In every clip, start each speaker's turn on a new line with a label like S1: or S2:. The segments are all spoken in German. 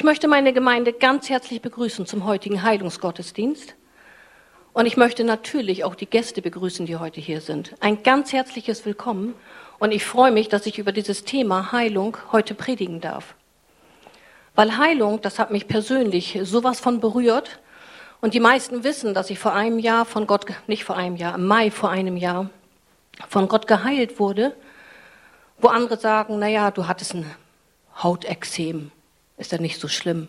S1: Ich möchte meine Gemeinde ganz herzlich begrüßen zum heutigen Heilungsgottesdienst. Und ich möchte natürlich auch die Gäste begrüßen, die heute hier sind. Ein ganz herzliches Willkommen. Und ich freue mich, dass ich über dieses Thema Heilung heute predigen darf. Weil Heilung, das hat mich persönlich sowas von berührt. Und die meisten wissen, dass ich vor einem Jahr von Gott, nicht vor einem Jahr, im Mai vor einem Jahr, von Gott geheilt wurde. Wo andere sagen, na ja, du hattest ein Hautexem ist ja nicht so schlimm.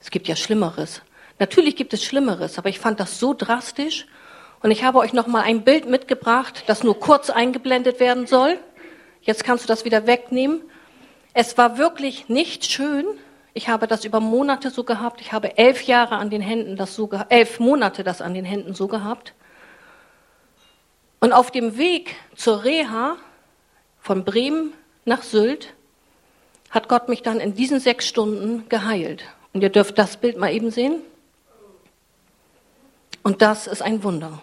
S1: Es gibt ja Schlimmeres. Natürlich gibt es Schlimmeres, aber ich fand das so drastisch. Und ich habe euch noch mal ein Bild mitgebracht, das nur kurz eingeblendet werden soll. Jetzt kannst du das wieder wegnehmen. Es war wirklich nicht schön. Ich habe das über Monate so gehabt. Ich habe elf Jahre an den Händen das so elf Monate das an den Händen so gehabt. Und auf dem Weg zur Reha von Bremen nach Sylt hat Gott mich dann in diesen sechs Stunden geheilt. Und ihr dürft das Bild mal eben sehen. Und das ist ein Wunder.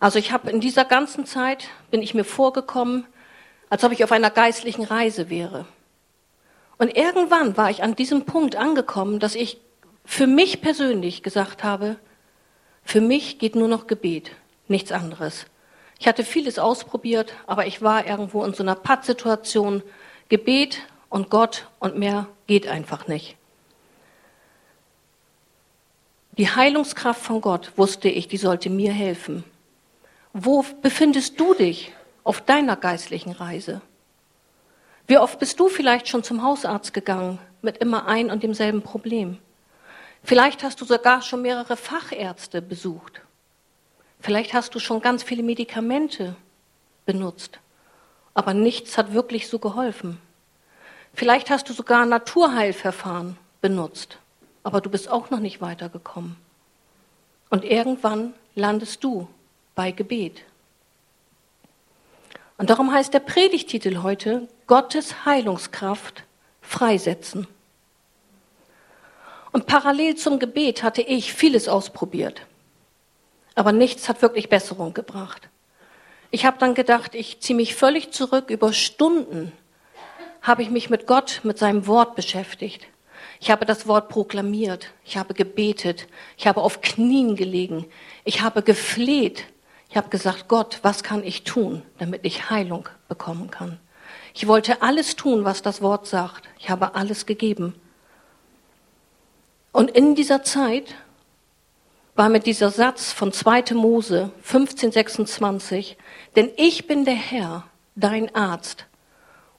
S1: Also ich habe in dieser ganzen Zeit, bin ich mir vorgekommen, als ob ich auf einer geistlichen Reise wäre. Und irgendwann war ich an diesem Punkt angekommen, dass ich für mich persönlich gesagt habe, für mich geht nur noch Gebet, nichts anderes. Ich hatte vieles ausprobiert, aber ich war irgendwo in so einer Pattsituation, Gebet und Gott und mehr geht einfach nicht. Die Heilungskraft von Gott, wusste ich, die sollte mir helfen. Wo befindest du dich auf deiner geistlichen Reise? Wie oft bist du vielleicht schon zum Hausarzt gegangen mit immer ein und demselben Problem? Vielleicht hast du sogar schon mehrere Fachärzte besucht. Vielleicht hast du schon ganz viele Medikamente benutzt aber nichts hat wirklich so geholfen. Vielleicht hast du sogar Naturheilverfahren benutzt, aber du bist auch noch nicht weitergekommen. Und irgendwann landest du bei Gebet. Und darum heißt der Predigtitel heute Gottes Heilungskraft freisetzen. Und parallel zum Gebet hatte ich vieles ausprobiert, aber nichts hat wirklich Besserung gebracht. Ich habe dann gedacht, ich ziehe mich völlig zurück. Über Stunden habe ich mich mit Gott, mit seinem Wort beschäftigt. Ich habe das Wort proklamiert. Ich habe gebetet. Ich habe auf Knien gelegen. Ich habe gefleht. Ich habe gesagt, Gott, was kann ich tun, damit ich Heilung bekommen kann? Ich wollte alles tun, was das Wort sagt. Ich habe alles gegeben. Und in dieser Zeit war mit dieser Satz von 2. Mose 1526, denn ich bin der Herr, dein Arzt.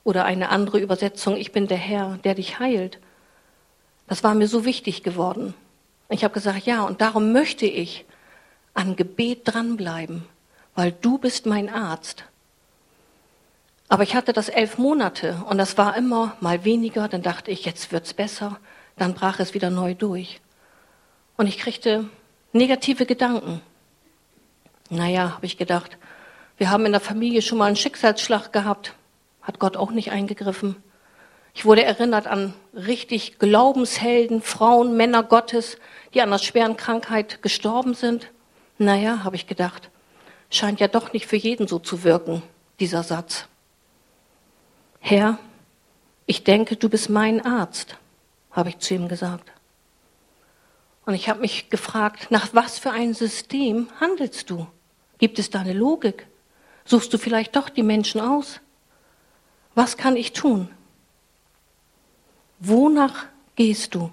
S1: Oder eine andere Übersetzung, ich bin der Herr, der dich heilt. Das war mir so wichtig geworden. Ich habe gesagt, ja, und darum möchte ich an Gebet dranbleiben, weil du bist mein Arzt. Aber ich hatte das elf Monate und das war immer mal weniger. Dann dachte ich, jetzt wird's besser. Dann brach es wieder neu durch. Und ich kriegte Negative Gedanken. Naja, habe ich gedacht, wir haben in der Familie schon mal einen Schicksalsschlag gehabt. Hat Gott auch nicht eingegriffen. Ich wurde erinnert an richtig Glaubenshelden, Frauen, Männer Gottes, die an einer schweren Krankheit gestorben sind. Naja, habe ich gedacht, scheint ja doch nicht für jeden so zu wirken, dieser Satz. Herr, ich denke, du bist mein Arzt, habe ich zu ihm gesagt. Und ich habe mich gefragt, nach was für ein System handelst du? Gibt es da eine Logik? Suchst du vielleicht doch die Menschen aus? Was kann ich tun? Wonach gehst du?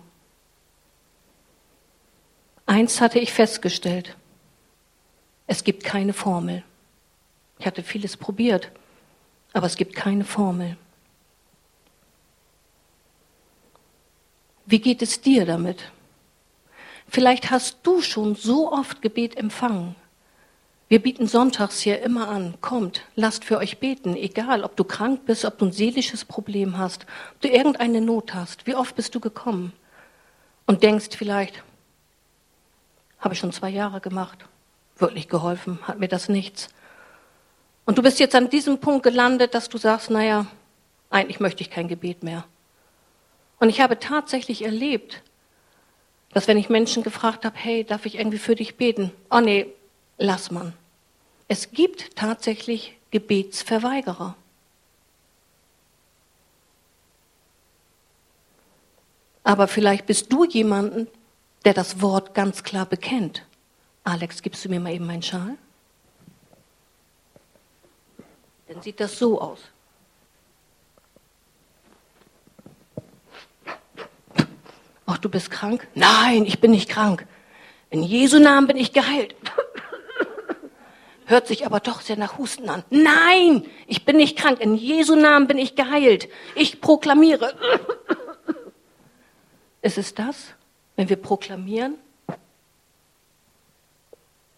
S1: Eins hatte ich festgestellt. Es gibt keine Formel. Ich hatte vieles probiert, aber es gibt keine Formel. Wie geht es dir damit? Vielleicht hast du schon so oft Gebet empfangen. Wir bieten sonntags hier immer an, kommt, lasst für euch beten, egal ob du krank bist, ob du ein seelisches Problem hast, ob du irgendeine Not hast. Wie oft bist du gekommen und denkst vielleicht, habe ich schon zwei Jahre gemacht, wirklich geholfen, hat mir das nichts. Und du bist jetzt an diesem Punkt gelandet, dass du sagst, naja, eigentlich möchte ich kein Gebet mehr. Und ich habe tatsächlich erlebt, dass wenn ich Menschen gefragt habe, hey, darf ich irgendwie für dich beten? Oh nee, lass man. Es gibt tatsächlich Gebetsverweigerer. Aber vielleicht bist du jemanden, der das Wort ganz klar bekennt. Alex, gibst du mir mal eben meinen Schal? Dann sieht das so aus. Ach, du bist krank? Nein, ich bin nicht krank. In Jesu Namen bin ich geheilt. Hört sich aber doch sehr nach Husten an. Nein, ich bin nicht krank. In Jesu Namen bin ich geheilt. Ich proklamiere. Ist es das, wenn wir proklamieren?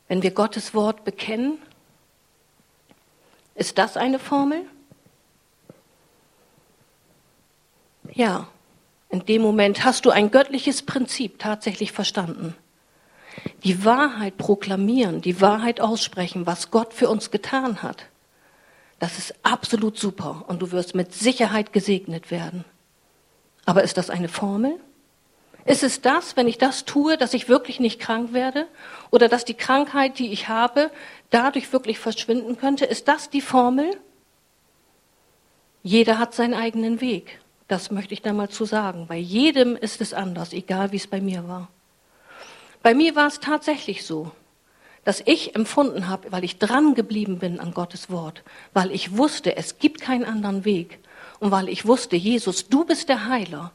S1: Wenn wir Gottes Wort bekennen? Ist das eine Formel? Ja, in dem Moment hast du ein göttliches Prinzip tatsächlich verstanden. Die Wahrheit proklamieren, die Wahrheit aussprechen, was Gott für uns getan hat. Das ist absolut super und du wirst mit Sicherheit gesegnet werden. Aber ist das eine Formel? Ist es das, wenn ich das tue, dass ich wirklich nicht krank werde? Oder dass die Krankheit, die ich habe, dadurch wirklich verschwinden könnte? Ist das die Formel? Jeder hat seinen eigenen Weg. Das möchte ich da mal zu sagen. Bei jedem ist es anders, egal wie es bei mir war. Bei mir war es tatsächlich so, dass ich empfunden habe, weil ich dran geblieben bin an Gottes Wort, weil ich wusste, es gibt keinen anderen Weg und weil ich wusste, Jesus, du bist der Heiler,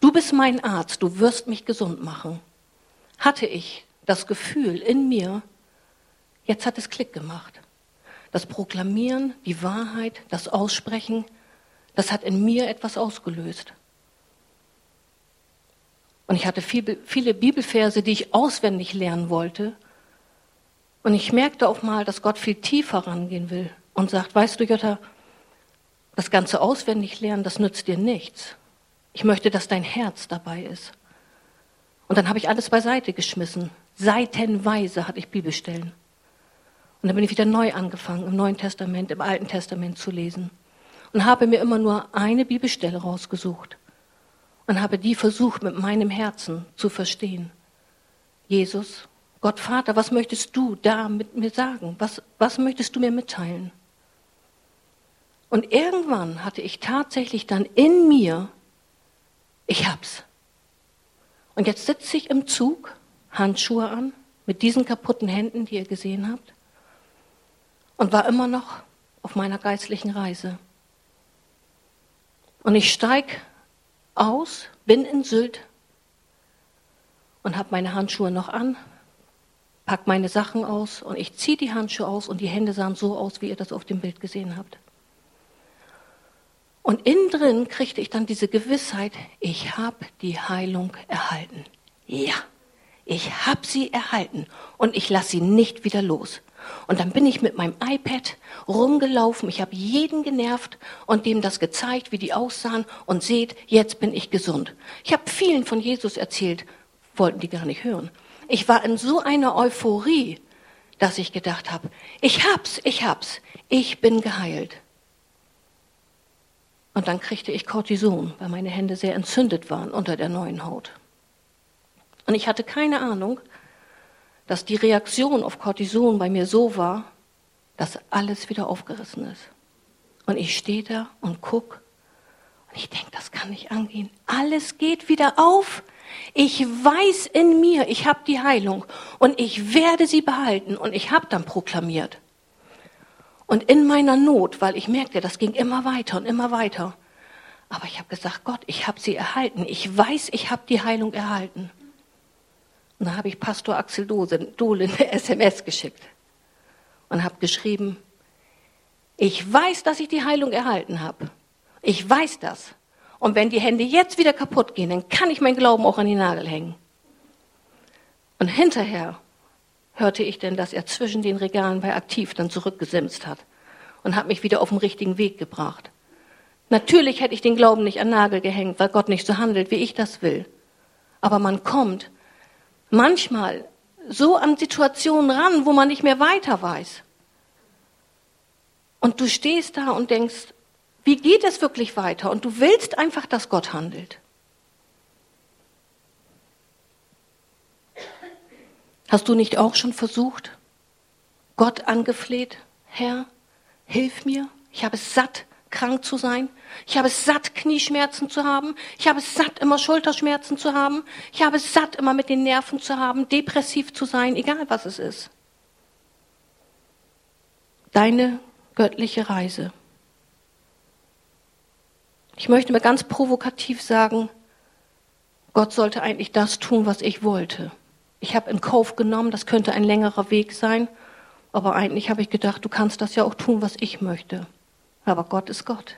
S1: du bist mein Arzt, du wirst mich gesund machen, hatte ich das Gefühl in mir, jetzt hat es Klick gemacht. Das Proklamieren, die Wahrheit, das Aussprechen, das hat in mir etwas ausgelöst. Und ich hatte viel, viele Bibelverse, die ich auswendig lernen wollte. Und ich merkte auch mal, dass Gott viel tiefer rangehen will und sagt, weißt du, Jutta, das ganze auswendig lernen, das nützt dir nichts. Ich möchte, dass dein Herz dabei ist. Und dann habe ich alles beiseite geschmissen. Seitenweise hatte ich Bibelstellen. Und dann bin ich wieder neu angefangen, im Neuen Testament, im Alten Testament zu lesen. Und habe mir immer nur eine Bibelstelle rausgesucht und habe die versucht mit meinem Herzen zu verstehen. Jesus, Gott Vater, was möchtest du da mit mir sagen? Was, was möchtest du mir mitteilen? Und irgendwann hatte ich tatsächlich dann in mir, ich hab's. Und jetzt sitze ich im Zug, Handschuhe an, mit diesen kaputten Händen, die ihr gesehen habt, und war immer noch auf meiner geistlichen Reise. Und ich steige aus, bin in Sylt und habe meine Handschuhe noch an, pack meine Sachen aus und ich ziehe die Handschuhe aus und die Hände sahen so aus, wie ihr das auf dem Bild gesehen habt. Und innen drin kriegte ich dann diese Gewissheit, ich habe die Heilung erhalten. Ja, ich habe sie erhalten und ich lasse sie nicht wieder los. Und dann bin ich mit meinem iPad rumgelaufen, ich habe jeden genervt und dem das gezeigt, wie die aussahen und seht, jetzt bin ich gesund. Ich habe vielen von Jesus erzählt, wollten die gar nicht hören. Ich war in so einer Euphorie, dass ich gedacht habe, ich hab's, ich hab's, ich bin geheilt. Und dann kriegte ich Cortison, weil meine Hände sehr entzündet waren unter der neuen Haut. Und ich hatte keine Ahnung, dass die Reaktion auf Cortison bei mir so war, dass alles wieder aufgerissen ist. Und ich stehe da und guck und ich denke, das kann nicht angehen. Alles geht wieder auf. Ich weiß in mir, ich habe die Heilung und ich werde sie behalten und ich habe dann proklamiert. Und in meiner Not, weil ich merkte, das ging immer weiter und immer weiter. Aber ich habe gesagt, Gott, ich habe sie erhalten. Ich weiß, ich habe die Heilung erhalten. Und da habe ich Pastor Axel Dohle eine SMS geschickt und habe geschrieben, ich weiß, dass ich die Heilung erhalten habe. Ich weiß das. Und wenn die Hände jetzt wieder kaputt gehen, dann kann ich meinen Glauben auch an die Nagel hängen. Und hinterher hörte ich denn, dass er zwischen den Regalen bei Aktiv dann zurückgesimst hat und hat mich wieder auf den richtigen Weg gebracht. Natürlich hätte ich den Glauben nicht an Nagel gehängt, weil Gott nicht so handelt, wie ich das will. Aber man kommt manchmal so an Situationen ran, wo man nicht mehr weiter weiß. Und du stehst da und denkst, wie geht es wirklich weiter? Und du willst einfach, dass Gott handelt. Hast du nicht auch schon versucht, Gott angefleht, Herr, hilf mir, ich habe es satt, krank zu sein. Ich habe es satt, Knieschmerzen zu haben. Ich habe es satt, immer Schulterschmerzen zu haben. Ich habe es satt, immer mit den Nerven zu haben, depressiv zu sein, egal was es ist. Deine göttliche Reise. Ich möchte mir ganz provokativ sagen, Gott sollte eigentlich das tun, was ich wollte. Ich habe in Kauf genommen, das könnte ein längerer Weg sein, aber eigentlich habe ich gedacht, du kannst das ja auch tun, was ich möchte. Aber Gott ist Gott.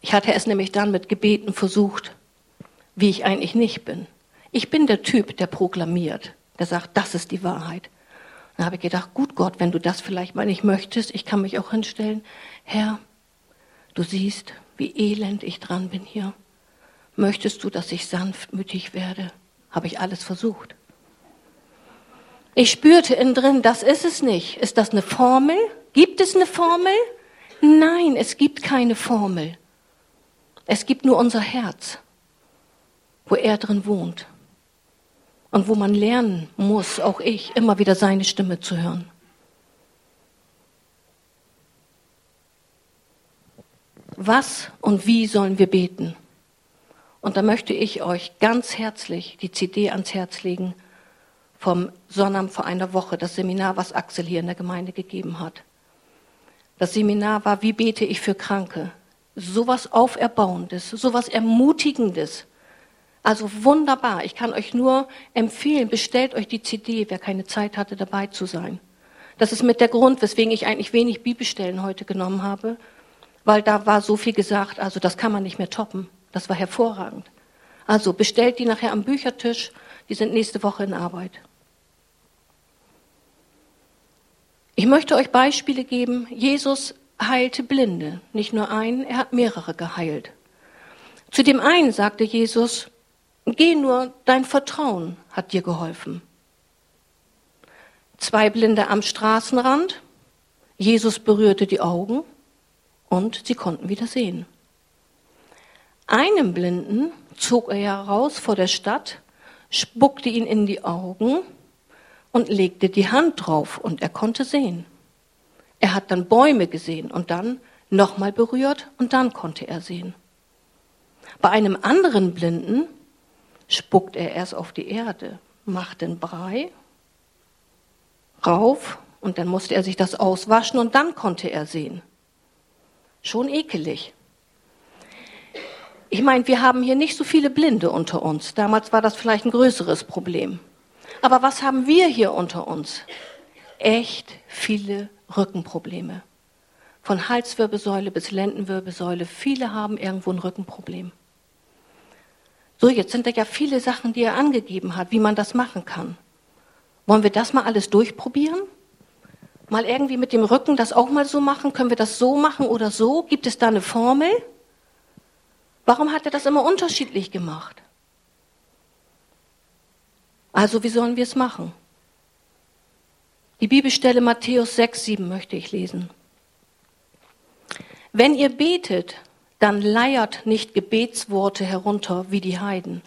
S1: Ich hatte es nämlich dann mit Gebeten versucht, wie ich eigentlich nicht bin. Ich bin der Typ, der proklamiert, der sagt, das ist die Wahrheit. Dann habe ich gedacht, gut Gott, wenn du das vielleicht mal nicht möchtest, ich kann mich auch hinstellen, Herr, du siehst, wie elend ich dran bin hier. Möchtest du, dass ich sanftmütig werde? Habe ich alles versucht. Ich spürte innen drin, das ist es nicht. Ist das eine Formel? Gibt es eine Formel? Nein, es gibt keine Formel. Es gibt nur unser Herz, wo er drin wohnt und wo man lernen muss, auch ich, immer wieder seine Stimme zu hören. Was und wie sollen wir beten? Und da möchte ich euch ganz herzlich die CD ans Herz legen vom Sonnabend vor einer Woche, das Seminar, was Axel hier in der Gemeinde gegeben hat. Das Seminar war, wie bete ich für Kranke? Sowas Auferbauendes, sowas Ermutigendes. Also wunderbar. Ich kann euch nur empfehlen, bestellt euch die CD, wer keine Zeit hatte, dabei zu sein. Das ist mit der Grund, weswegen ich eigentlich wenig Bibelstellen heute genommen habe, weil da war so viel gesagt, also das kann man nicht mehr toppen. Das war hervorragend. Also bestellt die nachher am Büchertisch, die sind nächste Woche in Arbeit. Ich möchte euch Beispiele geben. Jesus heilte Blinde, nicht nur einen, er hat mehrere geheilt. Zu dem einen sagte Jesus, geh nur, dein Vertrauen hat dir geholfen. Zwei Blinde am Straßenrand, Jesus berührte die Augen und sie konnten wieder sehen. Einem Blinden zog er heraus vor der Stadt, spuckte ihn in die Augen und legte die Hand drauf und er konnte sehen. Er hat dann Bäume gesehen und dann nochmal berührt und dann konnte er sehen. Bei einem anderen Blinden spuckt er erst auf die Erde, macht den Brei rauf und dann musste er sich das auswaschen und dann konnte er sehen. Schon ekelig. Ich meine, wir haben hier nicht so viele Blinde unter uns. Damals war das vielleicht ein größeres Problem. Aber was haben wir hier unter uns? Echt viele Rückenprobleme. Von Halswirbelsäule bis Lendenwirbelsäule. Viele haben irgendwo ein Rückenproblem. So, jetzt sind da ja viele Sachen, die er angegeben hat, wie man das machen kann. Wollen wir das mal alles durchprobieren? Mal irgendwie mit dem Rücken das auch mal so machen? Können wir das so machen oder so? Gibt es da eine Formel? Warum hat er das immer unterschiedlich gemacht? Also wie sollen wir es machen? Die Bibelstelle Matthäus 6, 7 möchte ich lesen. Wenn ihr betet, dann leiert nicht Gebetsworte herunter wie die Heiden.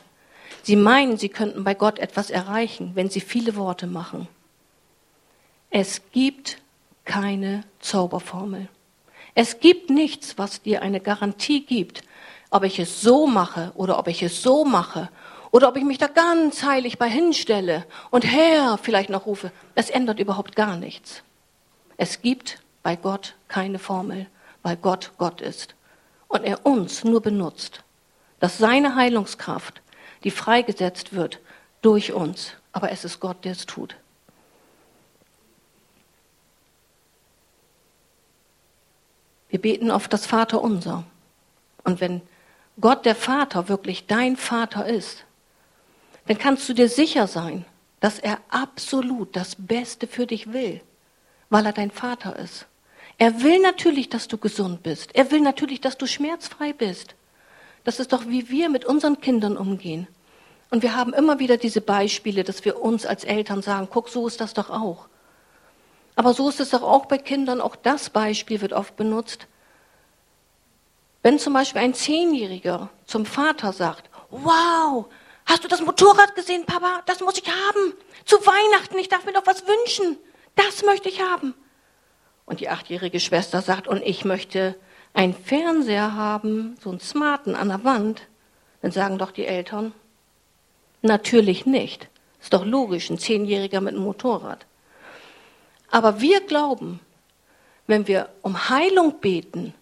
S1: Sie meinen, sie könnten bei Gott etwas erreichen, wenn sie viele Worte machen. Es gibt keine Zauberformel. Es gibt nichts, was dir eine Garantie gibt, ob ich es so mache oder ob ich es so mache oder ob ich mich da ganz heilig bei hinstelle und Herr vielleicht noch rufe, es ändert überhaupt gar nichts. Es gibt bei Gott keine Formel, weil Gott Gott ist und er uns nur benutzt, dass seine Heilungskraft, die freigesetzt wird durch uns, aber es ist Gott, der es tut. Wir beten auf das Vaterunser. Und wenn Gott der Vater wirklich dein Vater ist, dann kannst du dir sicher sein, dass er absolut das Beste für dich will, weil er dein Vater ist. Er will natürlich, dass du gesund bist. Er will natürlich, dass du schmerzfrei bist. Das ist doch, wie wir mit unseren Kindern umgehen. Und wir haben immer wieder diese Beispiele, dass wir uns als Eltern sagen, guck, so ist das doch auch. Aber so ist es doch auch bei Kindern, auch das Beispiel wird oft benutzt. Wenn zum Beispiel ein Zehnjähriger zum Vater sagt, wow, Hast du das Motorrad gesehen, Papa? Das muss ich haben. Zu Weihnachten, ich darf mir doch was wünschen. Das möchte ich haben. Und die achtjährige Schwester sagt, und ich möchte einen Fernseher haben, so einen smarten an der Wand. Dann sagen doch die Eltern, natürlich nicht. Ist doch logisch, ein Zehnjähriger mit einem Motorrad. Aber wir glauben, wenn wir um Heilung beten,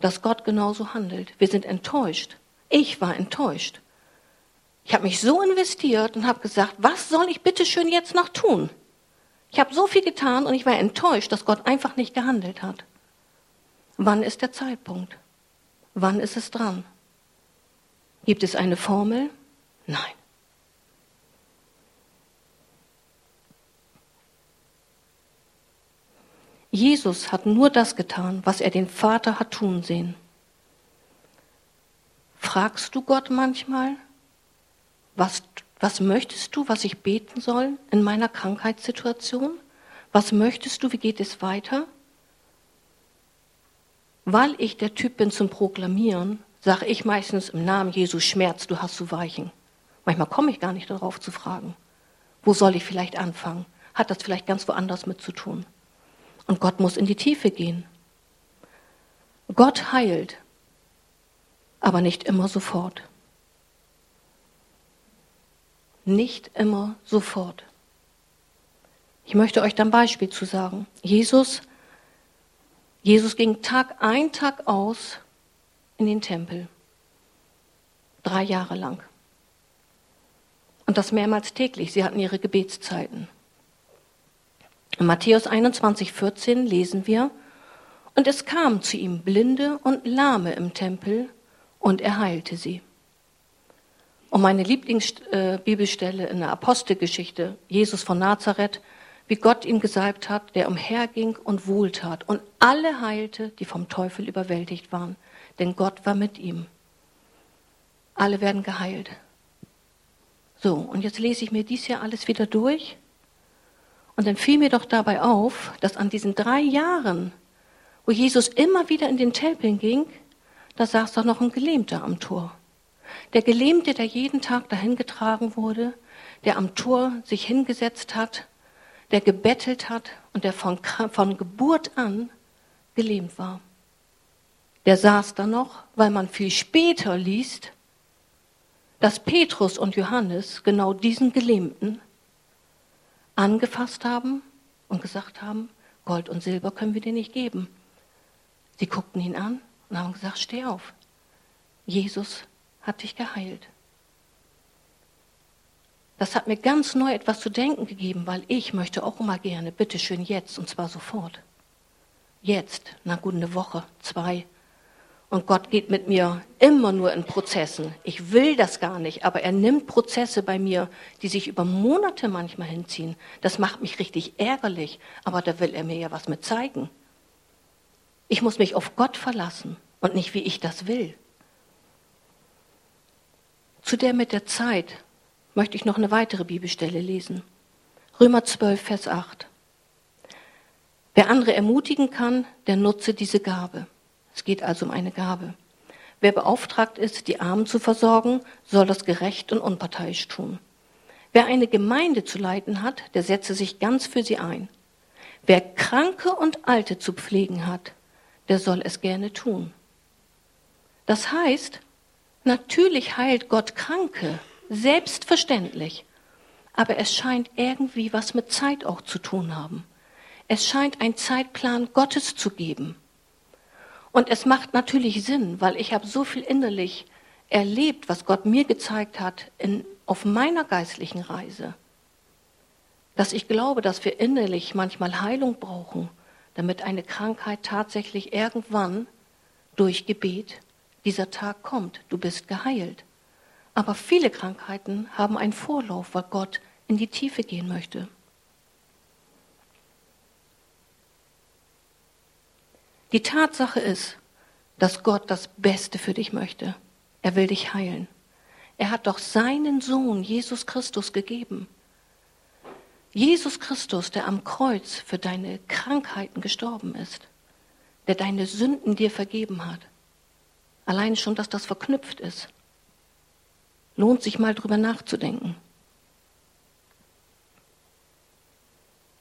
S1: dass Gott genauso handelt. Wir sind enttäuscht. Ich war enttäuscht. Ich habe mich so investiert und habe gesagt, was soll ich bitte schön jetzt noch tun? Ich habe so viel getan und ich war enttäuscht, dass Gott einfach nicht gehandelt hat. Wann ist der Zeitpunkt? Wann ist es dran? Gibt es eine Formel? Nein. Jesus hat nur das getan, was er den Vater hat tun sehen. Fragst du Gott manchmal, was, was möchtest du, was ich beten soll in meiner Krankheitssituation? Was möchtest du, wie geht es weiter? Weil ich der Typ bin zum Proklamieren, sage ich meistens im Namen Jesus Schmerz, du hast zu weichen. Manchmal komme ich gar nicht darauf zu fragen, wo soll ich vielleicht anfangen? Hat das vielleicht ganz woanders mit zu tun? Und Gott muss in die Tiefe gehen. Gott heilt, aber nicht immer sofort. Nicht immer sofort. Ich möchte euch dann Beispiel zu sagen. Jesus, Jesus ging Tag ein, Tag aus in den Tempel. Drei Jahre lang. Und das mehrmals täglich. Sie hatten ihre Gebetszeiten. In Matthäus 21, 14 lesen wir, und es kamen zu ihm Blinde und Lahme im Tempel, und er heilte sie. Und meine Lieblingsbibelstelle in der Apostelgeschichte, Jesus von Nazareth, wie Gott ihm gesagt hat, der umherging und wohltat und alle heilte, die vom Teufel überwältigt waren, denn Gott war mit ihm. Alle werden geheilt. So, und jetzt lese ich mir dies hier alles wieder durch und dann fiel mir doch dabei auf, dass an diesen drei Jahren, wo Jesus immer wieder in den Tempeln ging, da saß doch noch ein Gelähmter am Tor. Der Gelähmte, der jeden Tag dahin getragen wurde, der am Tor sich hingesetzt hat, der gebettelt hat und der von, von Geburt an gelähmt war. Der saß da noch, weil man viel später liest, dass Petrus und Johannes genau diesen Gelähmten angefasst haben und gesagt haben, Gold und Silber können wir dir nicht geben. Sie guckten ihn an und haben gesagt, steh auf. Jesus hat dich geheilt. Das hat mir ganz neu etwas zu denken gegeben, weil ich möchte auch immer gerne, bitteschön jetzt, und zwar sofort. Jetzt, na gut, eine Woche, zwei, und Gott geht mit mir immer nur in Prozessen. Ich will das gar nicht, aber er nimmt Prozesse bei mir, die sich über Monate manchmal hinziehen. Das macht mich richtig ärgerlich, aber da will er mir ja was mit zeigen. Ich muss mich auf Gott verlassen und nicht, wie ich das will. Zu der mit der Zeit möchte ich noch eine weitere Bibelstelle lesen. Römer 12, Vers 8. Wer andere ermutigen kann, der nutze diese Gabe. Es geht also um eine Gabe. Wer beauftragt ist, die Armen zu versorgen, soll das gerecht und unparteiisch tun. Wer eine Gemeinde zu leiten hat, der setze sich ganz für sie ein. Wer Kranke und Alte zu pflegen hat, der soll es gerne tun. Das heißt, natürlich heilt Gott Kranke, selbstverständlich, aber es scheint irgendwie was mit Zeit auch zu tun haben. Es scheint ein Zeitplan Gottes zu geben. Und es macht natürlich Sinn, weil ich habe so viel innerlich erlebt, was Gott mir gezeigt hat in, auf meiner geistlichen Reise, dass ich glaube, dass wir innerlich manchmal Heilung brauchen, damit eine Krankheit tatsächlich irgendwann durch Gebet dieser Tag kommt. Du bist geheilt. Aber viele Krankheiten haben einen Vorlauf, weil Gott in die Tiefe gehen möchte. Die Tatsache ist, dass Gott das Beste für dich möchte. Er will dich heilen. Er hat doch seinen Sohn Jesus Christus gegeben. Jesus Christus, der am Kreuz für deine Krankheiten gestorben ist, der deine Sünden dir vergeben hat. Allein schon, dass das verknüpft ist. Lohnt sich mal drüber nachzudenken.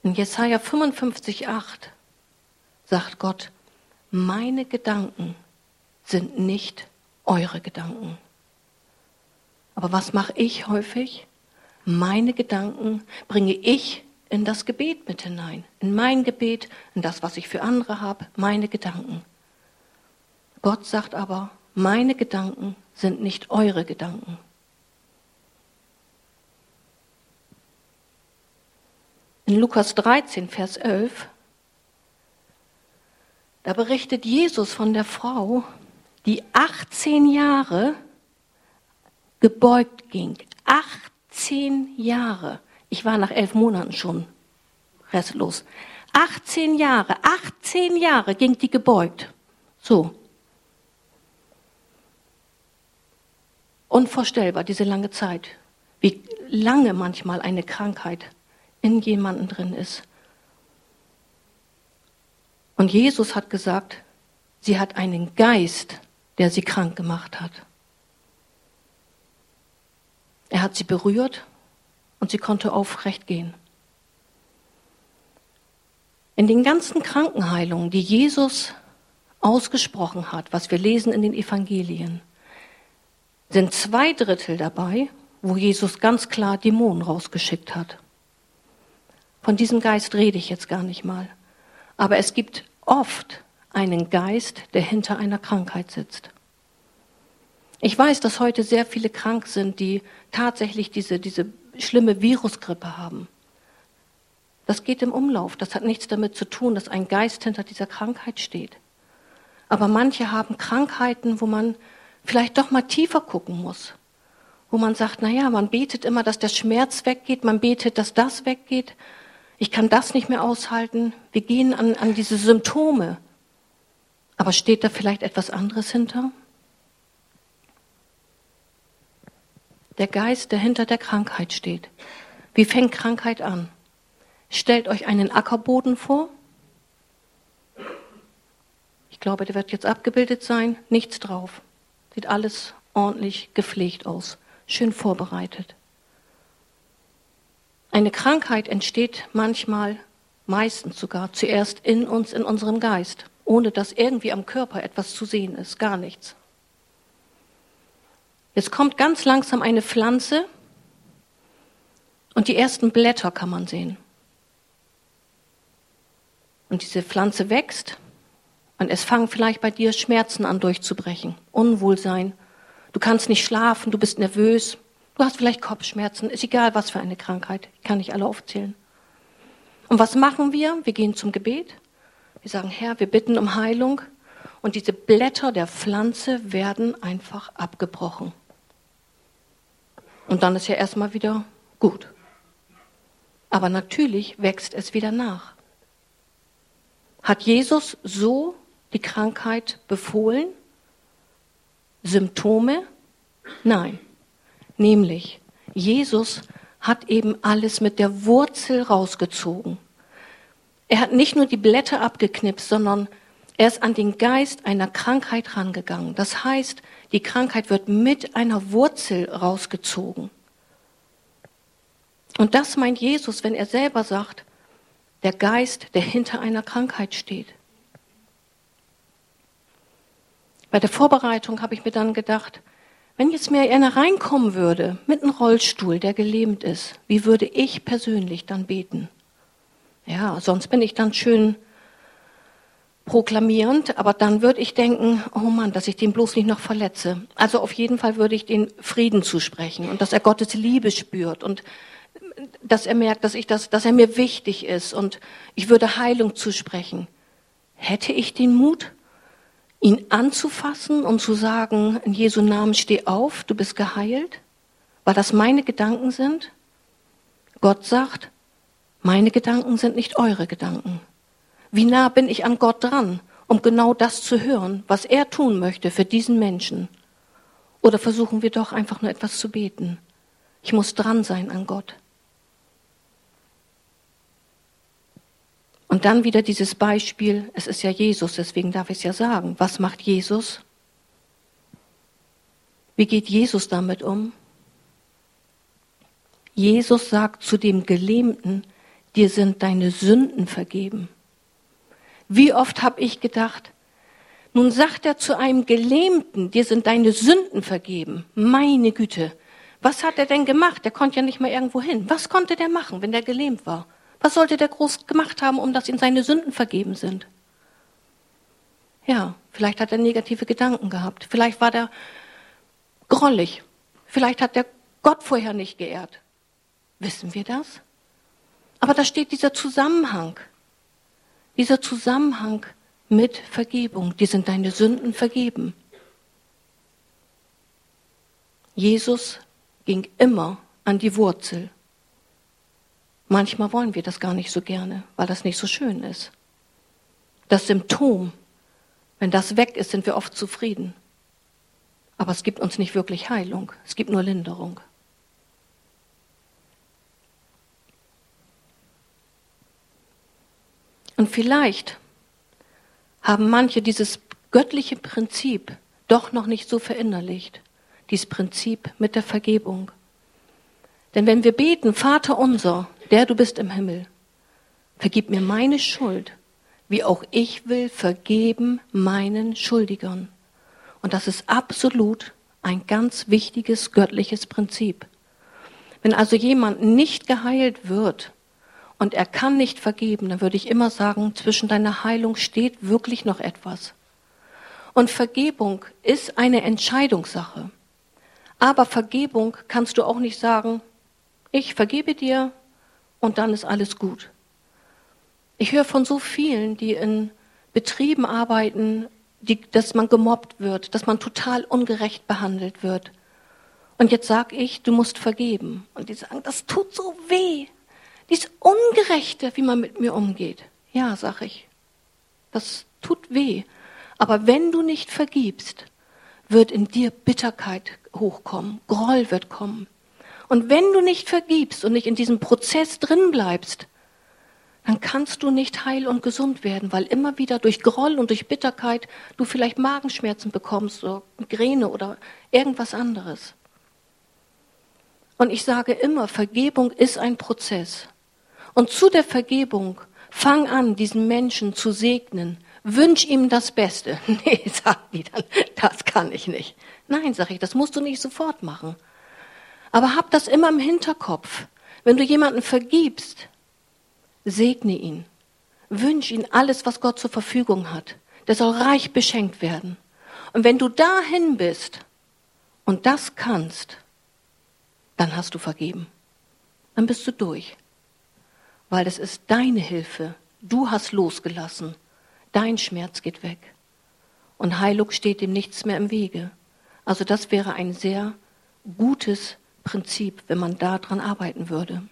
S1: In Jesaja 55,8 sagt Gott, meine Gedanken sind nicht eure Gedanken. Aber was mache ich häufig? Meine Gedanken bringe ich in das Gebet mit hinein. In mein Gebet, in das, was ich für andere habe, meine Gedanken. Gott sagt aber, meine Gedanken sind nicht eure Gedanken. In Lukas 13, Vers 11, da berichtet Jesus von der Frau, die 18 Jahre gebeugt ging. 18 Jahre. Ich war nach elf Monaten schon restlos. 18 Jahre, 18 Jahre ging die gebeugt. So. Unvorstellbar, diese lange Zeit. Wie lange manchmal eine Krankheit in jemandem drin ist. Und Jesus hat gesagt, sie hat einen Geist, der sie krank gemacht hat. Er hat sie berührt und sie konnte aufrecht gehen. In den ganzen Krankenheilungen, die Jesus ausgesprochen hat, was wir lesen in den Evangelien, sind zwei Drittel dabei, wo Jesus ganz klar Dämonen rausgeschickt hat. Von diesem Geist rede ich jetzt gar nicht mal. Aber es gibt oft einen Geist, der hinter einer Krankheit sitzt. Ich weiß, dass heute sehr viele krank sind, die tatsächlich diese, diese schlimme Virusgrippe haben. Das geht im Umlauf. Das hat nichts damit zu tun, dass ein Geist hinter dieser Krankheit steht. Aber manche haben Krankheiten, wo man vielleicht doch mal tiefer gucken muss. Wo man sagt, na ja, man betet immer, dass der Schmerz weggeht, man betet, dass das weggeht. Ich kann das nicht mehr aushalten. Wir gehen an, an diese Symptome. Aber steht da vielleicht etwas anderes hinter? der Geist, der hinter der Krankheit steht. Wie fängt Krankheit an? Stellt euch einen Ackerboden vor. Ich glaube, der wird jetzt abgebildet sein. Nichts drauf. Sieht alles ordentlich gepflegt aus. Schön vorbereitet. Eine Krankheit entsteht manchmal, meistens sogar, zuerst in uns, in unserem Geist, ohne dass irgendwie am Körper etwas zu sehen ist. Gar nichts. Jetzt kommt ganz langsam eine Pflanze und die ersten Blätter kann man sehen. Und diese Pflanze wächst und es fangen vielleicht bei dir Schmerzen an durchzubrechen, Unwohlsein. Du kannst nicht schlafen, du bist nervös, du hast vielleicht Kopfschmerzen, ist egal was für eine Krankheit, ich kann nicht alle aufzählen. Und was machen wir? Wir gehen zum Gebet. Wir sagen, Herr, wir bitten um Heilung und diese Blätter der Pflanze werden einfach abgebrochen. Und dann ist ja erstmal wieder gut. Aber natürlich wächst es wieder nach. Hat Jesus so die Krankheit befohlen? Symptome? Nein. Nämlich, Jesus hat eben alles mit der Wurzel rausgezogen. Er hat nicht nur die Blätter abgeknipst, sondern er ist an den Geist einer Krankheit rangegangen. Das heißt, die Krankheit wird mit einer Wurzel rausgezogen. Und das meint Jesus, wenn er selber sagt, der Geist, der hinter einer Krankheit steht. Bei der Vorbereitung habe ich mir dann gedacht, wenn jetzt mir einer reinkommen würde mit einem Rollstuhl, der gelähmt ist, wie würde ich persönlich dann beten? Ja, sonst bin ich dann schön proklamierend, aber dann würde ich denken, oh Mann, dass ich den bloß nicht noch verletze. Also auf jeden Fall würde ich den Frieden zusprechen und dass er Gottes Liebe spürt und dass er merkt, dass ich das, dass er mir wichtig ist und ich würde Heilung zusprechen. Hätte ich den Mut, ihn anzufassen und zu sagen, in Jesu Namen steh auf, du bist geheilt? Weil das meine Gedanken sind? Gott sagt, meine Gedanken sind nicht eure Gedanken. Wie nah bin ich an Gott dran, um genau das zu hören, was er tun möchte für diesen Menschen? Oder versuchen wir doch einfach nur etwas zu beten? Ich muss dran sein an Gott. Und dann wieder dieses Beispiel, es ist ja Jesus, deswegen darf ich es ja sagen. Was macht Jesus? Wie geht Jesus damit um? Jesus sagt zu dem Gelähmten, dir sind deine Sünden vergeben. Wie oft habe ich gedacht, nun sagt er zu einem Gelähmten, dir sind deine Sünden vergeben. Meine Güte. Was hat er denn gemacht? Der konnte ja nicht mal irgendwo hin. Was konnte der machen, wenn der gelähmt war? Was sollte der groß gemacht haben, um dass ihm seine Sünden vergeben sind? Ja, vielleicht hat er negative Gedanken gehabt. Vielleicht war der grollig. Vielleicht hat der Gott vorher nicht geehrt. Wissen wir das? Aber da steht dieser Zusammenhang. Dieser Zusammenhang mit Vergebung. Die sind deine Sünden vergeben. Jesus ging immer an die Wurzel. Manchmal wollen wir das gar nicht so gerne, weil das nicht so schön ist. Das Symptom, wenn das weg ist, sind wir oft zufrieden. Aber es gibt uns nicht wirklich Heilung, es gibt nur Linderung. Und vielleicht haben manche dieses göttliche Prinzip doch noch nicht so verinnerlicht, dieses Prinzip mit der Vergebung. Denn wenn wir beten, Vater unser, der du bist im Himmel, vergib mir meine Schuld, wie auch ich will vergeben meinen Schuldigern. Und das ist absolut ein ganz wichtiges göttliches Prinzip. Wenn also jemand nicht geheilt wird und er kann nicht vergeben, dann würde ich immer sagen, zwischen deiner Heilung steht wirklich noch etwas. Und Vergebung ist eine Entscheidungssache. Aber Vergebung kannst du auch nicht sagen, ich vergebe dir und dann ist alles gut. Ich höre von so vielen, die in Betrieben arbeiten, die, dass man gemobbt wird, dass man total ungerecht behandelt wird. Und jetzt sag ich, du musst vergeben. Und die sagen, das tut so weh. Dies Ungerechte, wie man mit mir umgeht. Ja, sag ich. Das tut weh. Aber wenn du nicht vergibst, wird in dir Bitterkeit hochkommen, Groll wird kommen. Und wenn du nicht vergibst und nicht in diesem Prozess drin bleibst, dann kannst du nicht heil und gesund werden, weil immer wieder durch Groll und durch Bitterkeit du vielleicht Magenschmerzen bekommst oder Migräne oder irgendwas anderes. Und ich sage immer, Vergebung ist ein Prozess. Und zu der Vergebung fang an, diesen Menschen zu segnen. Wünsch ihm das Beste. Nee, sagt die dann, das kann ich nicht. Nein, sag ich, das musst du nicht sofort machen. Aber hab das immer im Hinterkopf. Wenn du jemanden vergibst, segne ihn. Wünsch ihm alles, was Gott zur Verfügung hat. Der soll reich beschenkt werden. Und wenn du dahin bist und das kannst, dann hast du vergeben. Dann bist du durch. Weil es ist deine Hilfe. Du hast losgelassen. Dein Schmerz geht weg. Und Heilung steht dem nichts mehr im Wege. Also das wäre ein sehr gutes Prinzip, wenn man daran arbeiten würde.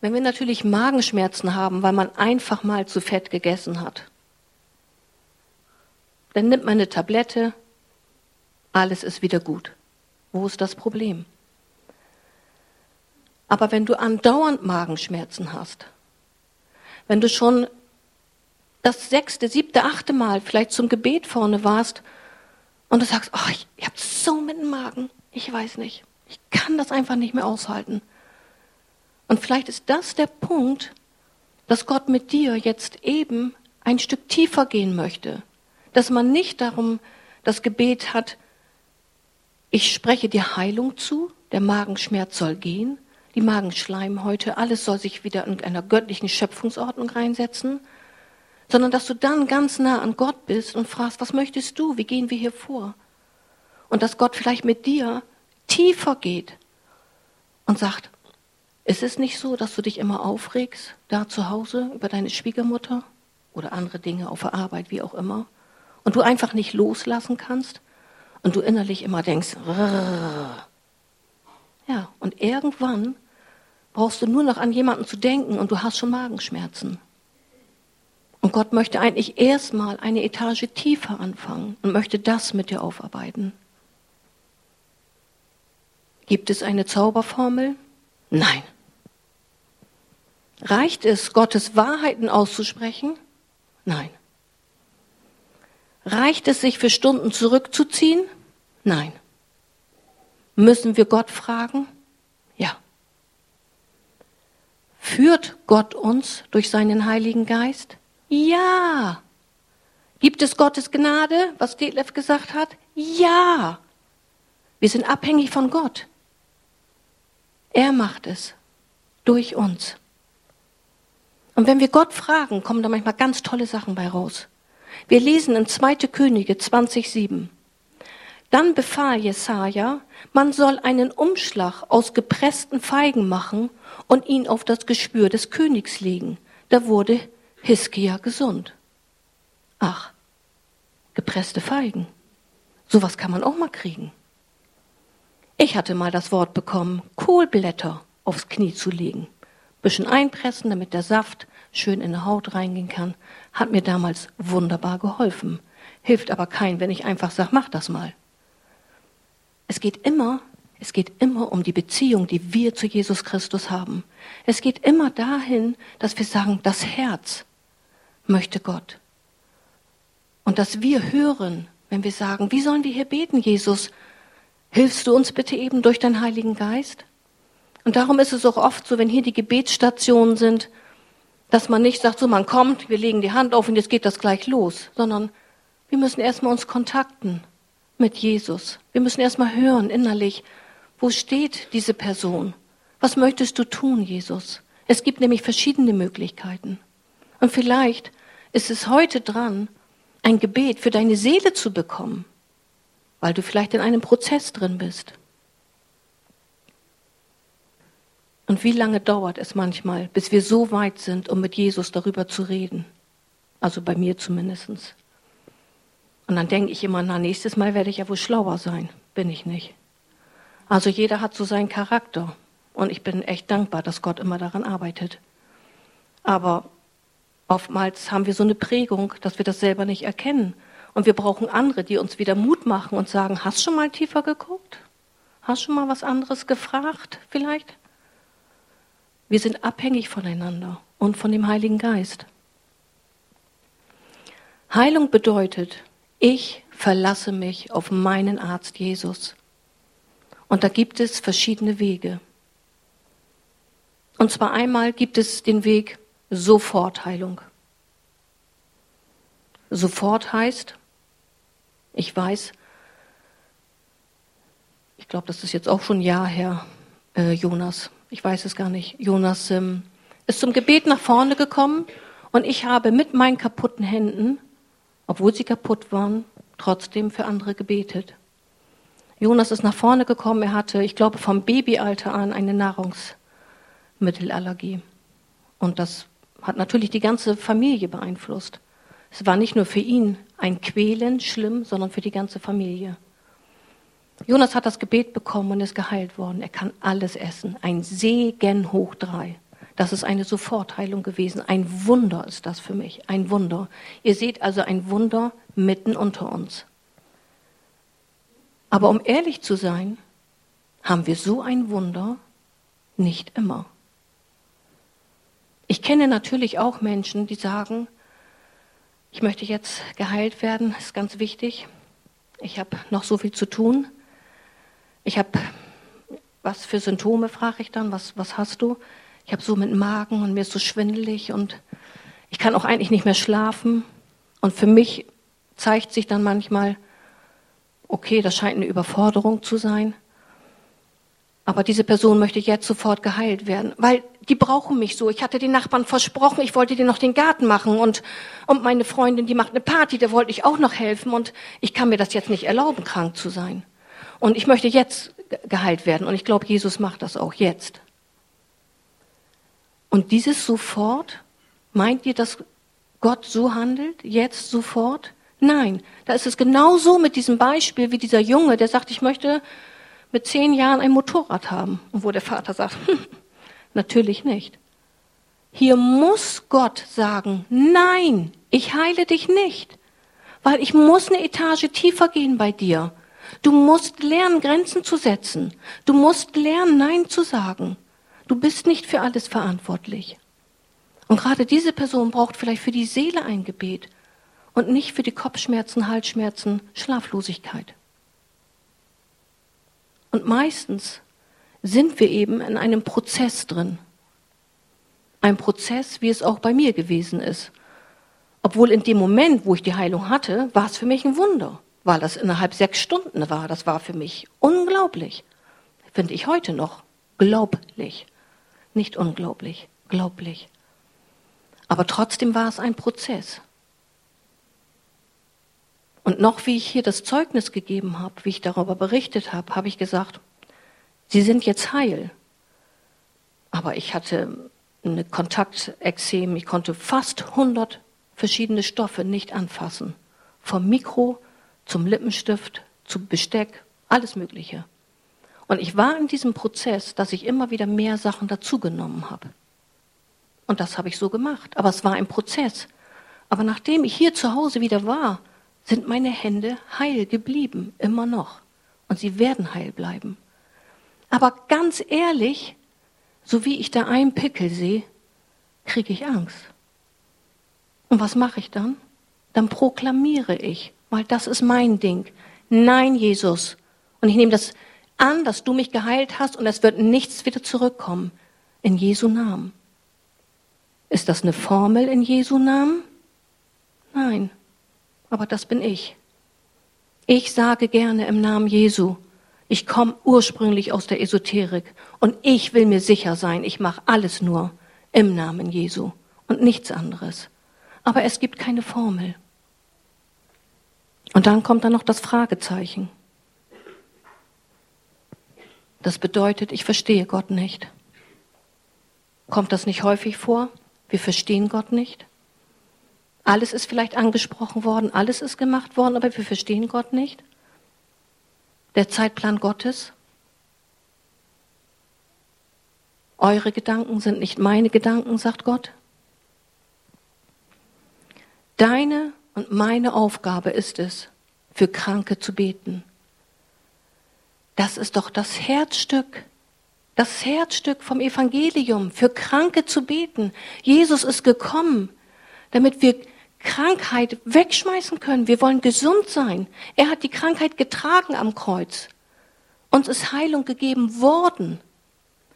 S1: Wenn wir natürlich Magenschmerzen haben, weil man einfach mal zu fett gegessen hat, dann nimmt man eine Tablette, alles ist wieder gut. Wo ist das Problem? Aber wenn du andauernd Magenschmerzen hast, wenn du schon das sechste, siebte, achte Mal vielleicht zum Gebet vorne warst und du sagst, oh, ich, ich habe so mit dem Magen, ich weiß nicht, ich kann das einfach nicht mehr aushalten. Und vielleicht ist das der Punkt, dass Gott mit dir jetzt eben ein Stück tiefer gehen möchte. Dass man nicht darum das Gebet hat, ich spreche dir Heilung zu, der Magenschmerz soll gehen, die Magenschleimhäute, alles soll sich wieder in einer göttlichen Schöpfungsordnung reinsetzen, sondern dass du dann ganz nah an Gott bist und fragst, was möchtest du, wie gehen wir hier vor? Und dass Gott vielleicht mit dir tiefer geht und sagt, ist es nicht so, dass du dich immer aufregst, da zu Hause über deine Schwiegermutter oder andere Dinge auf der Arbeit, wie auch immer, und du einfach nicht loslassen kannst und du innerlich immer denkst, Rrr. ja, und irgendwann brauchst du nur noch an jemanden zu denken und du hast schon Magenschmerzen. Und Gott möchte eigentlich erstmal eine Etage tiefer anfangen und möchte das mit dir aufarbeiten. Gibt es eine Zauberformel? Nein. Reicht es, Gottes Wahrheiten auszusprechen? Nein. Reicht es, sich für Stunden zurückzuziehen? Nein. Müssen wir Gott fragen? Ja. Führt Gott uns durch seinen Heiligen Geist? Ja. Gibt es Gottes Gnade, was Detlef gesagt hat? Ja. Wir sind abhängig von Gott. Er macht es durch uns. Und wenn wir Gott fragen, kommen da manchmal ganz tolle Sachen bei raus. Wir lesen in 2. Könige 20,7. Dann befahl Jesaja, man soll einen Umschlag aus gepressten Feigen machen und ihn auf das Gespür des Königs legen. Da wurde Hiskia gesund. Ach, gepresste Feigen. Sowas kann man auch mal kriegen. Ich hatte mal das Wort bekommen, Kohlblätter aufs Knie zu legen. Bisschen einpressen, damit der Saft schön in die Haut reingehen kann. Hat mir damals wunderbar geholfen. Hilft aber kein, wenn ich einfach sage, mach das mal. Es geht immer, es geht immer um die Beziehung, die wir zu Jesus Christus haben. Es geht immer dahin, dass wir sagen, das Herz möchte Gott. Und dass wir hören, wenn wir sagen, wie sollen wir hier beten, Jesus? Hilfst du uns bitte eben durch deinen Heiligen Geist? Und darum ist es auch oft so, wenn hier die Gebetsstationen sind, dass man nicht sagt, so man kommt, wir legen die Hand auf und jetzt geht das gleich los, sondern wir müssen erstmal uns kontakten mit Jesus. Wir müssen erstmal hören innerlich, wo steht diese Person? Was möchtest du tun, Jesus? Es gibt nämlich verschiedene Möglichkeiten. Und vielleicht ist es heute dran, ein Gebet für deine Seele zu bekommen, weil du vielleicht in einem Prozess drin bist. Und wie lange dauert es manchmal, bis wir so weit sind, um mit Jesus darüber zu reden? Also bei mir zumindestens. Und dann denke ich immer, na, nächstes Mal werde ich ja wohl schlauer sein. Bin ich nicht. Also jeder hat so seinen Charakter. Und ich bin echt dankbar, dass Gott immer daran arbeitet. Aber oftmals haben wir so eine Prägung, dass wir das selber nicht erkennen. Und wir brauchen andere, die uns wieder Mut machen und sagen, hast schon mal tiefer geguckt? Hast schon mal was anderes gefragt vielleicht? Wir sind abhängig voneinander und von dem Heiligen Geist. Heilung bedeutet, ich verlasse mich auf meinen Arzt Jesus. Und da gibt es verschiedene Wege. Und zwar einmal gibt es den Weg Sofortheilung. Sofort heißt, ich weiß, ich glaube, das ist jetzt auch schon ein Jahr her, äh, Jonas, ich weiß es gar nicht, Jonas ähm, ist zum Gebet nach vorne gekommen und ich habe mit meinen kaputten Händen obwohl sie kaputt waren, trotzdem für andere gebetet. Jonas ist nach vorne gekommen, er hatte, ich glaube, vom Babyalter an eine Nahrungsmittelallergie. Und das hat natürlich die ganze Familie beeinflusst. Es war nicht nur für ihn ein Quälen schlimm, sondern für die ganze Familie. Jonas hat das Gebet bekommen und ist geheilt worden. Er kann alles essen. Ein Segen hoch drei. Das ist eine Sofortheilung gewesen. Ein Wunder ist das für mich. Ein Wunder. Ihr seht also ein Wunder mitten unter uns. Aber um ehrlich zu sein, haben wir so ein Wunder nicht immer. Ich kenne natürlich auch Menschen, die sagen, ich möchte jetzt geheilt werden, ist ganz wichtig. Ich habe noch so viel zu tun. Ich habe, was für Symptome, frage ich dann, was, was hast du? Ich habe so mit Magen und mir ist so schwindelig und ich kann auch eigentlich nicht mehr schlafen. Und für mich zeigt sich dann manchmal, okay, das scheint eine Überforderung zu sein. Aber diese Person möchte jetzt sofort geheilt werden, weil die brauchen mich so. Ich hatte den Nachbarn versprochen, ich wollte dir noch den Garten machen und, und meine Freundin, die macht eine Party, der wollte ich auch noch helfen und ich kann mir das jetzt nicht erlauben, krank zu sein. Und ich möchte jetzt geheilt werden und ich glaube, Jesus macht das auch jetzt. Und dieses sofort, meint ihr, dass Gott so handelt, jetzt sofort? Nein, da ist es genauso mit diesem Beispiel wie dieser Junge, der sagt, ich möchte mit zehn Jahren ein Motorrad haben. Und wo der Vater sagt, natürlich nicht. Hier muss Gott sagen, nein, ich heile dich nicht, weil ich muss eine Etage tiefer gehen bei dir. Du musst lernen, Grenzen zu setzen. Du musst lernen, Nein zu sagen. Du bist nicht für alles verantwortlich. Und gerade diese Person braucht vielleicht für die Seele ein Gebet und nicht für die Kopfschmerzen, Halsschmerzen, Schlaflosigkeit. Und meistens sind wir eben in einem Prozess drin. ein Prozess, wie es auch bei mir gewesen ist. Obwohl in dem Moment, wo ich die Heilung hatte, war es für mich ein Wunder, weil das innerhalb sechs Stunden war. Das war für mich unglaublich. Finde ich heute noch glaublich. Nicht unglaublich, glaublich. Aber trotzdem war es ein Prozess. Und noch wie ich hier das Zeugnis gegeben habe, wie ich darüber berichtet habe, habe ich gesagt, Sie sind jetzt heil. Aber ich hatte eine Kontaktexem, ich konnte fast 100 verschiedene Stoffe nicht anfassen. Vom Mikro zum Lippenstift, zum Besteck, alles Mögliche. Und ich war in diesem Prozess, dass ich immer wieder mehr Sachen dazugenommen habe. Und das habe ich so gemacht. Aber es war ein Prozess. Aber nachdem ich hier zu Hause wieder war, sind meine Hände heil geblieben, immer noch. Und sie werden heil bleiben. Aber ganz ehrlich, so wie ich da einen Pickel sehe, kriege ich Angst. Und was mache ich dann? Dann proklamiere ich, weil das ist mein Ding. Nein, Jesus. Und ich nehme das an, dass du mich geheilt hast und es wird nichts wieder zurückkommen. In Jesu Namen. Ist das eine Formel in Jesu Namen? Nein, aber das bin ich. Ich sage gerne im Namen Jesu. Ich komme ursprünglich aus der Esoterik und ich will mir sicher sein, ich mache alles nur im Namen Jesu und nichts anderes. Aber es gibt keine Formel. Und dann kommt dann noch das Fragezeichen. Das bedeutet, ich verstehe Gott nicht. Kommt das nicht häufig vor? Wir verstehen Gott nicht. Alles ist vielleicht angesprochen worden, alles ist gemacht worden, aber wir verstehen Gott nicht der Zeitplan Gottes? Eure Gedanken sind nicht meine Gedanken, sagt Gott. Deine und meine Aufgabe ist es, für Kranke zu beten. Das ist doch das Herzstück, das Herzstück vom Evangelium, für Kranke zu beten. Jesus ist gekommen, damit wir Krankheit wegschmeißen können. Wir wollen gesund sein. Er hat die Krankheit getragen am Kreuz. Uns ist Heilung gegeben worden.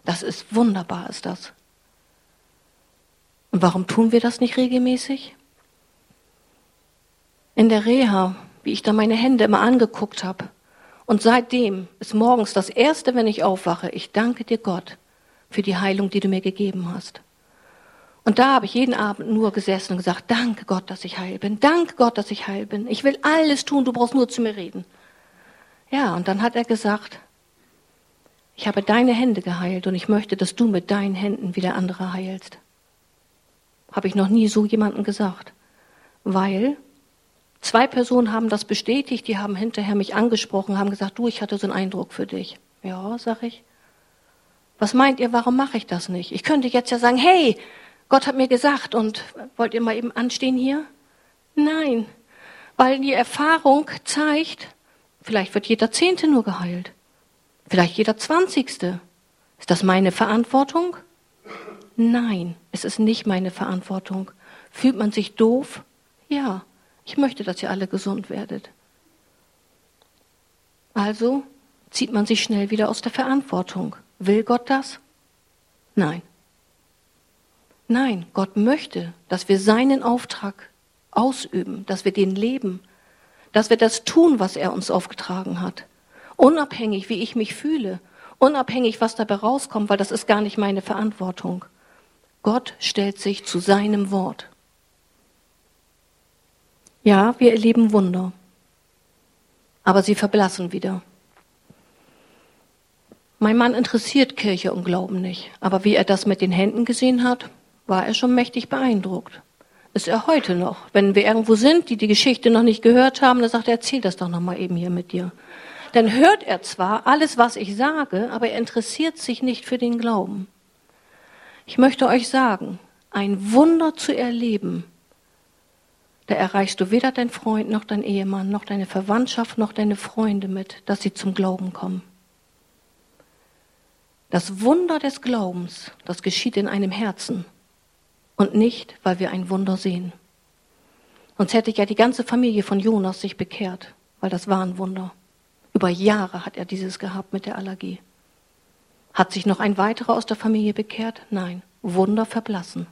S1: Das ist wunderbar, ist das. Und warum tun wir das nicht regelmäßig? In der Reha, wie ich da meine Hände immer angeguckt habe. Und seitdem ist morgens das Erste, wenn ich aufwache, ich danke dir Gott für die Heilung, die du mir gegeben hast. Und da habe ich jeden Abend nur gesessen und gesagt, danke Gott, dass ich heil bin. Danke Gott, dass ich heil bin. Ich will alles tun, du brauchst nur zu mir reden. Ja, und dann hat er gesagt, ich habe deine Hände geheilt und ich möchte, dass du mit deinen Händen wieder andere heilst. Habe ich noch nie so jemandem gesagt. Weil zwei Personen haben das bestätigt, die haben hinterher mich angesprochen, haben gesagt, du, ich hatte so einen Eindruck für dich. Ja, sag ich. Was meint ihr, warum mache ich das nicht? Ich könnte jetzt ja sagen, hey, Gott hat mir gesagt und wollt ihr mal eben anstehen hier? Nein, weil die Erfahrung zeigt, vielleicht wird jeder Zehnte nur geheilt, vielleicht jeder Zwanzigste. Ist das meine Verantwortung? Nein, es ist nicht meine Verantwortung. Fühlt man sich doof? Ja, ich möchte, dass ihr alle gesund werdet. Also zieht man sich schnell wieder aus der Verantwortung. Will Gott das? Nein. Nein, Gott möchte, dass wir seinen Auftrag ausüben, dass wir den leben, dass wir das tun, was er uns aufgetragen hat. Unabhängig, wie ich mich fühle, unabhängig, was dabei rauskommt, weil das ist gar nicht meine Verantwortung. Gott stellt sich zu seinem Wort. Ja, wir erleben Wunder, aber sie verblassen wieder. Mein Mann interessiert Kirche und Glauben nicht, aber wie er das mit den Händen gesehen hat, war er schon mächtig beeindruckt. Ist er heute noch. Wenn wir irgendwo sind, die die Geschichte noch nicht gehört haben, dann sagt er, erzähl das doch noch mal eben hier mit dir. Dann hört er zwar alles, was ich sage, aber er interessiert sich nicht für den Glauben. Ich möchte euch sagen, ein Wunder zu erleben, da erreichst du weder dein Freund noch dein Ehemann noch deine Verwandtschaft noch deine Freunde mit, dass sie zum Glauben kommen. Das Wunder des Glaubens, das geschieht in einem Herzen und nicht, weil wir ein Wunder sehen. Sonst hätte ja die ganze Familie von Jonas sich bekehrt, weil das war ein Wunder. Über Jahre hat er dieses gehabt mit der Allergie. Hat sich noch ein weiterer aus der Familie bekehrt? Nein. Wunder verblassen.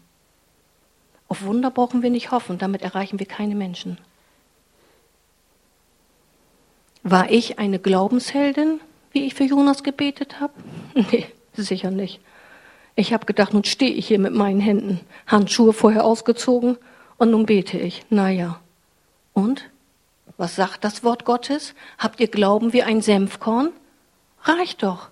S1: Auf Wunder brauchen wir nicht hoffen, damit erreichen wir keine Menschen. War ich eine Glaubensheldin, wie ich für Jonas gebetet habe? Nee, sicher nicht. Ich habe gedacht, nun stehe ich hier mit meinen Händen, Handschuhe vorher ausgezogen und nun bete ich. Naja. Und? Was sagt das Wort Gottes? Habt ihr Glauben wie ein Senfkorn? Reicht doch.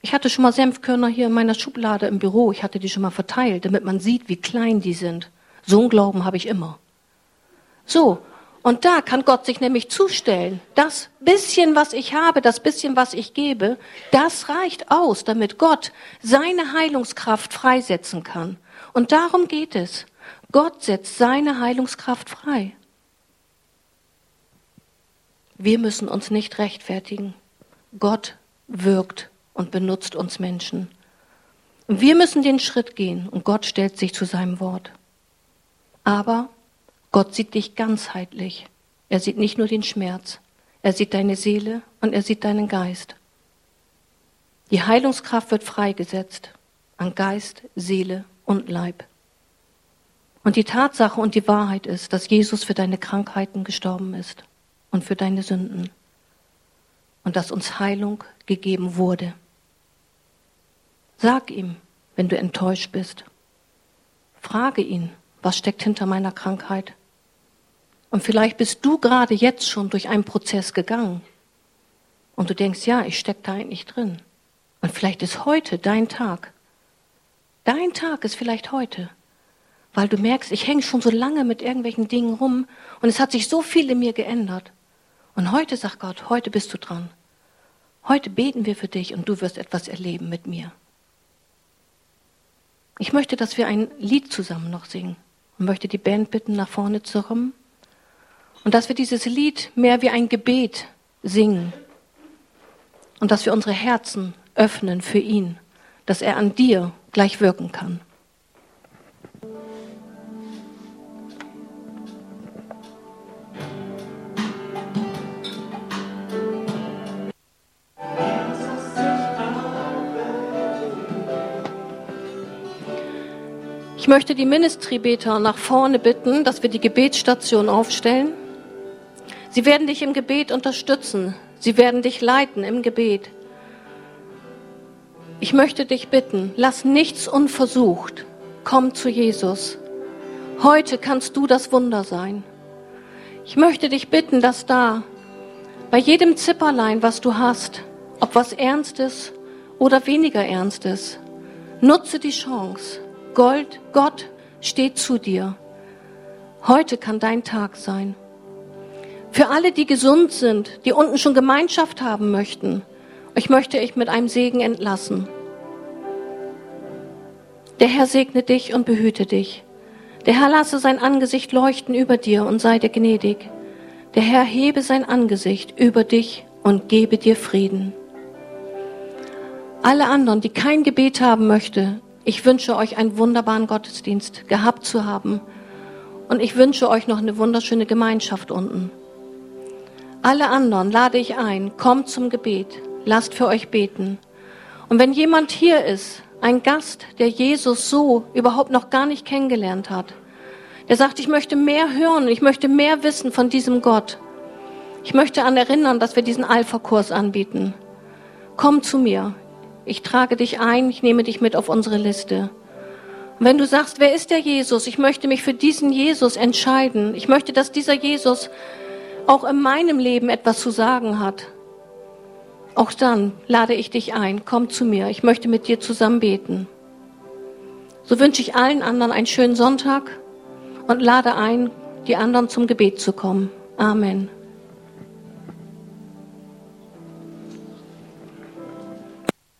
S1: Ich hatte schon mal Senfkörner hier in meiner Schublade im Büro. Ich hatte die schon mal verteilt, damit man sieht, wie klein die sind. So einen Glauben habe ich immer. So, und da kann Gott sich nämlich zustellen. Das bisschen, was ich habe, das bisschen, was ich gebe, das reicht aus, damit Gott seine Heilungskraft freisetzen kann. Und darum geht es. Gott setzt seine Heilungskraft frei. Wir müssen uns nicht rechtfertigen. Gott wirkt und benutzt uns Menschen. Wir müssen den Schritt gehen und Gott stellt sich zu seinem Wort. Aber Gott sieht dich ganzheitlich. Er sieht nicht nur den Schmerz, er sieht deine Seele und er sieht deinen Geist. Die Heilungskraft wird freigesetzt an Geist, Seele und Leib. Und die Tatsache und die Wahrheit ist, dass Jesus für deine Krankheiten gestorben ist und für deine Sünden und dass uns Heilung gegeben wurde. Sag ihm, wenn du enttäuscht bist. Frage ihn, was steckt hinter meiner Krankheit? Und vielleicht bist du gerade jetzt schon durch einen Prozess gegangen. Und du denkst, ja, ich stecke da eigentlich drin. Und vielleicht ist heute dein Tag. Dein Tag ist vielleicht heute. Weil du merkst, ich hänge schon so lange mit irgendwelchen Dingen rum und es hat sich so viel in mir geändert. Und heute sagt Gott, heute bist du dran. Heute beten wir für dich und du wirst etwas erleben mit mir. Ich möchte, dass wir ein Lied zusammen noch singen und möchte die Band bitten, nach vorne zu kommen. Und dass wir dieses Lied mehr wie ein Gebet singen. Und dass wir unsere Herzen öffnen für ihn, dass er an dir gleich wirken kann. Ich möchte die Ministrybeter nach vorne bitten, dass wir die Gebetsstation aufstellen. Sie werden dich im Gebet unterstützen. Sie werden dich leiten im Gebet. Ich möchte dich bitten, lass nichts unversucht. Komm zu Jesus. Heute kannst du das Wunder sein. Ich möchte dich bitten, dass da bei jedem Zipperlein, was du hast, ob was Ernstes oder weniger Ernstes, nutze die Chance. Gold, Gott steht zu dir. Heute kann dein Tag sein. Für alle, die gesund sind, die unten schon Gemeinschaft haben möchten, euch möchte ich mit einem Segen entlassen. Der Herr segne dich und behüte dich. Der Herr lasse sein Angesicht leuchten über dir und sei dir gnädig. Der Herr hebe sein Angesicht über dich und gebe dir Frieden. Alle anderen, die kein Gebet haben möchte, ich wünsche euch einen wunderbaren Gottesdienst gehabt zu haben. Und ich wünsche euch noch eine wunderschöne Gemeinschaft unten. Alle anderen lade ich ein, kommt zum Gebet, lasst für euch beten. Und wenn jemand hier ist, ein Gast, der Jesus so überhaupt noch gar nicht kennengelernt hat, der sagt, ich möchte mehr hören, ich möchte mehr wissen von diesem Gott. Ich möchte an erinnern, dass wir diesen Alpha-Kurs anbieten. Komm zu mir. Ich trage dich ein, ich nehme dich mit auf unsere Liste. Und wenn du sagst, wer ist der Jesus? Ich möchte mich für diesen Jesus entscheiden. Ich möchte, dass dieser Jesus auch in meinem Leben etwas zu sagen hat. Auch dann lade ich dich ein, komm zu mir. Ich möchte mit dir zusammen beten. So wünsche ich allen anderen einen schönen Sonntag und lade ein, die anderen zum Gebet zu kommen. Amen.